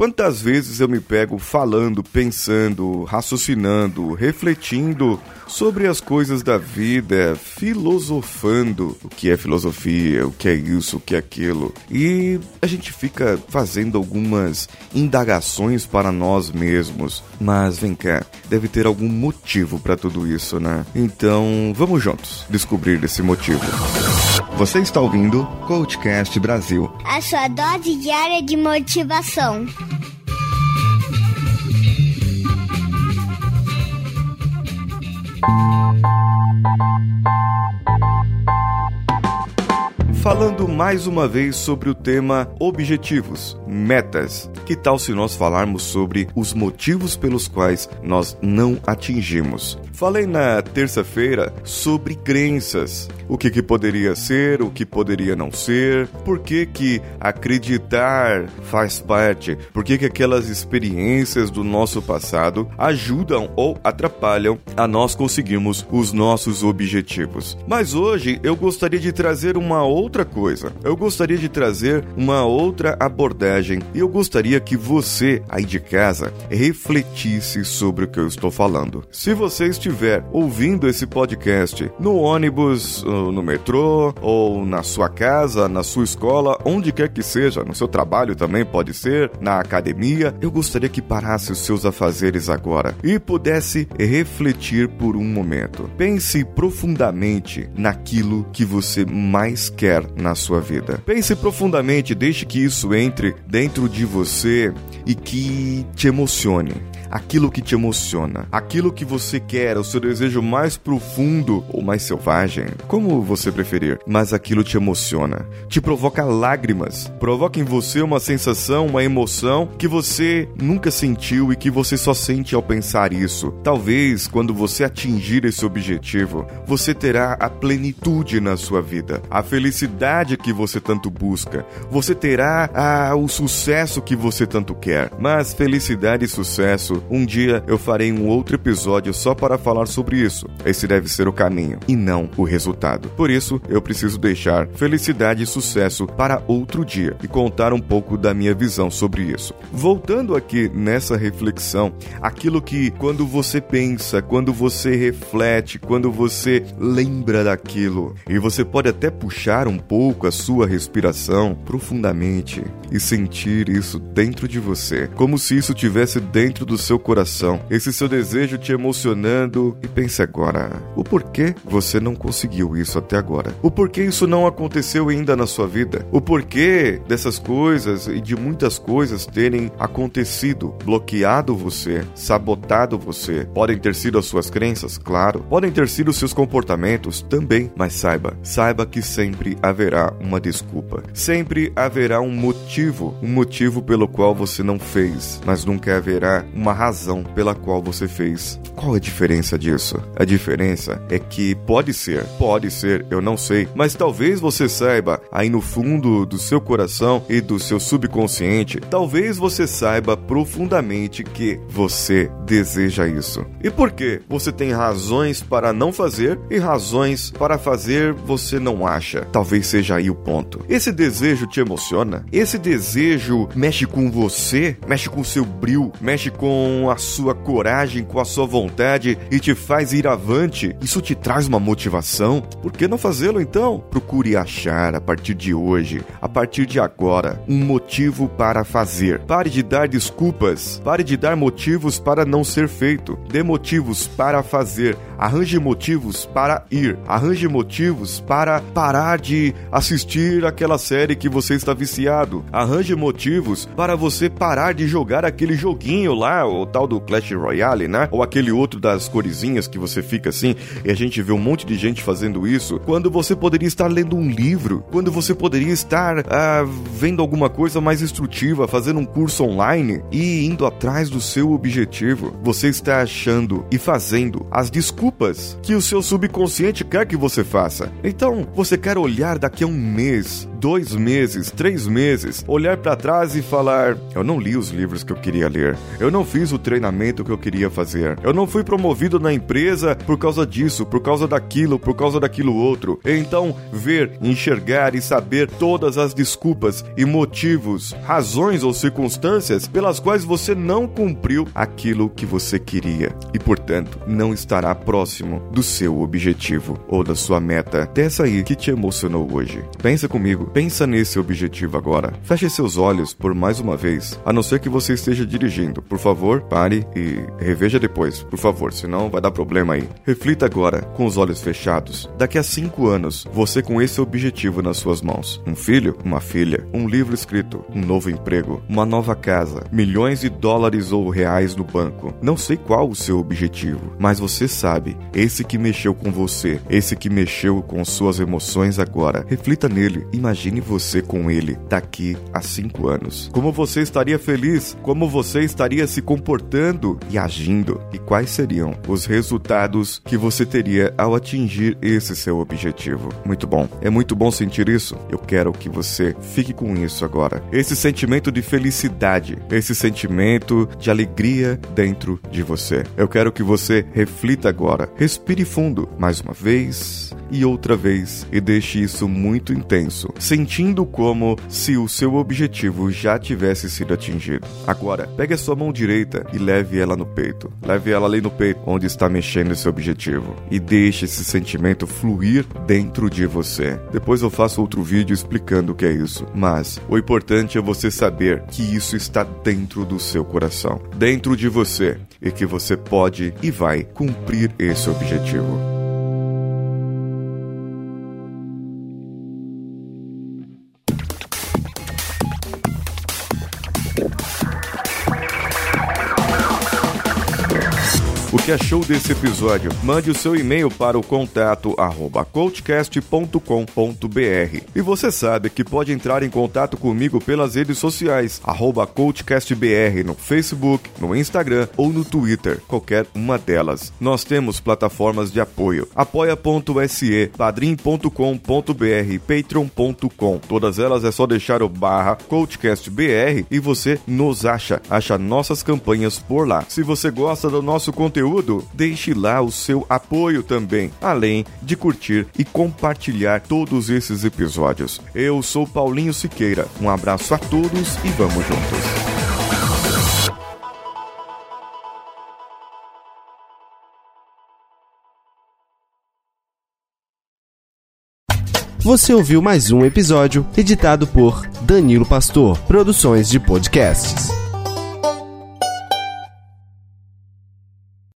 Quantas vezes eu me pego falando, pensando, raciocinando, refletindo sobre as coisas da vida, filosofando o que é filosofia, o que é isso, o que é aquilo. E a gente fica fazendo algumas indagações para nós mesmos. Mas vem cá, deve ter algum motivo para tudo isso, né? Então, vamos juntos descobrir esse motivo. Você está ouvindo Coachcast Brasil. A sua dose diária de motivação. Falando mais uma vez sobre o tema objetivos, metas. Que tal se nós falarmos sobre os motivos pelos quais nós não atingimos? Falei na terça-feira sobre crenças. O que, que poderia ser, o que poderia não ser, por que, que acreditar faz parte, por que, que aquelas experiências do nosso passado ajudam ou atrapalham a nós conseguirmos os nossos objetivos. Mas hoje eu gostaria de trazer uma outra coisa. Eu gostaria de trazer uma outra abordagem e eu gostaria que você, aí de casa, refletisse sobre o que eu estou falando. Se você estiver ouvindo esse podcast no ônibus, no metrô, ou na sua casa, na sua escola, onde quer que seja, no seu trabalho também pode ser, na academia, eu gostaria que parasse os seus afazeres agora e pudesse refletir por um momento. Pense profundamente naquilo que você mais quer na sua vida. Pense profundamente, deixe que isso entre dentro de você e que te emocione aquilo que te emociona, aquilo que você quer, o seu desejo mais profundo ou mais selvagem, como você preferir, mas aquilo te emociona, te provoca lágrimas, provoca em você uma sensação, uma emoção que você nunca sentiu e que você só sente ao pensar isso. Talvez quando você atingir esse objetivo, você terá a plenitude na sua vida, a felicidade que você tanto busca, você terá ah, o sucesso que você tanto quer. Mas felicidade e sucesso um dia eu farei um outro episódio só para falar sobre isso. Esse deve ser o caminho e não o resultado. Por isso, eu preciso deixar felicidade e sucesso para outro dia e contar um pouco da minha visão sobre isso. Voltando aqui nessa reflexão, aquilo que quando você pensa, quando você reflete, quando você lembra daquilo, e você pode até puxar um pouco a sua respiração profundamente e sentir isso dentro de você, como se isso tivesse dentro do seu coração, esse seu desejo te emocionando e pense agora, o porquê você não conseguiu isso até agora? O porquê isso não aconteceu ainda na sua vida? O porquê dessas coisas e de muitas coisas terem acontecido, bloqueado você, sabotado você? Podem ter sido as suas crenças, claro. Podem ter sido os seus comportamentos também, mas saiba, saiba que sempre haverá uma desculpa. Sempre haverá um motivo, um motivo pelo qual você não fez, mas nunca haverá uma razão pela qual você fez. Qual a diferença disso? A diferença é que pode ser, pode ser, eu não sei, mas talvez você saiba aí no fundo do seu coração e do seu subconsciente, talvez você saiba profundamente que você deseja isso. E por que você tem razões para não fazer e razões para fazer você não acha? Talvez seja aí o ponto. Esse desejo te emociona? Esse desejo mexe com você? Mexe com seu brilho? Mexe com com a sua coragem, com a sua vontade e te faz ir avante, isso te traz uma motivação? Por que não fazê-lo então? Procure achar a partir de hoje, a partir de agora, um motivo para fazer. Pare de dar desculpas, pare de dar motivos para não ser feito. Dê motivos para fazer. Arranje motivos para ir. Arranje motivos para parar de assistir aquela série que você está viciado. Arranje motivos para você parar de jogar aquele joguinho lá, o tal do Clash Royale, né? Ou aquele outro das coresinhas que você fica assim, e a gente vê um monte de gente fazendo isso, quando você poderia estar lendo um livro, quando você poderia estar ah, vendo alguma coisa mais instrutiva, fazendo um curso online e indo atrás do seu objetivo. Você está achando e fazendo as desculpas que o seu subconsciente quer que você faça. Então, você quer olhar daqui a um mês, dois meses, três meses, olhar para trás e falar: eu não li os livros que eu queria ler, eu não fiz o treinamento que eu queria fazer, eu não fui promovido na empresa por causa disso, por causa daquilo, por causa daquilo outro. Então, ver, enxergar e saber todas as desculpas e motivos, razões ou circunstâncias pelas quais você não cumpriu aquilo que você queria. E, portanto, não estará próximo do seu objetivo ou da sua meta, dessa aí que te emocionou hoje. Pensa comigo, pensa nesse objetivo agora. Feche seus olhos por mais uma vez, a não ser que você esteja dirigindo. Por favor, pare e reveja depois, por favor, senão vai dar problema aí. Reflita agora, com os olhos fechados. Daqui a cinco anos, você com esse objetivo nas suas mãos: um filho, uma filha, um livro escrito, um novo emprego, uma nova casa, milhões de dólares ou reais no banco. Não sei qual o seu objetivo, mas você sabe, esse que mexeu com você, esse que mexeu com suas emoções agora. Reflita nele, imagine você com ele daqui a cinco anos. Como você estaria feliz? Como você estaria se comportando e agindo? E quais seriam os resultados que você teria ao atingir esse seu objetivo? Muito bom. É muito bom sentir isso. Eu quero que você fique com isso agora. Esse sentimento de felicidade, esse sentimento de alegria dentro de você. Eu quero que você reflita agora. Respire fundo mais uma vez e outra vez e deixe isso muito intenso, sentindo como se o seu objetivo já tivesse sido atingido. Agora, pegue a sua mão direita e leve ela no peito. Leve ela ali no peito, onde está mexendo esse objetivo, e deixe esse sentimento fluir dentro de você. Depois eu faço outro vídeo explicando o que é isso, mas o importante é você saber que isso está dentro do seu coração, dentro de você, e que você pode e vai cumprir esse objetivo. Que achou desse episódio? Mande o seu e-mail para o contato arroba coachcast.com.br. E você sabe que pode entrar em contato comigo pelas redes sociais, arroba coachcastbr no Facebook, no Instagram ou no Twitter, qualquer uma delas. Nós temos plataformas de apoio, apoia.se, padrim.com.br, patreon.com. Todas elas é só deixar o barra coachcastbr e você nos acha, acha nossas campanhas por lá. Se você gosta do nosso conteúdo, conteúdo, deixe lá o seu apoio também, além de curtir e compartilhar todos esses episódios. Eu sou Paulinho Siqueira, um abraço a todos e vamos juntos. Você ouviu mais um episódio editado por Danilo Pastor, Produções de Podcasts.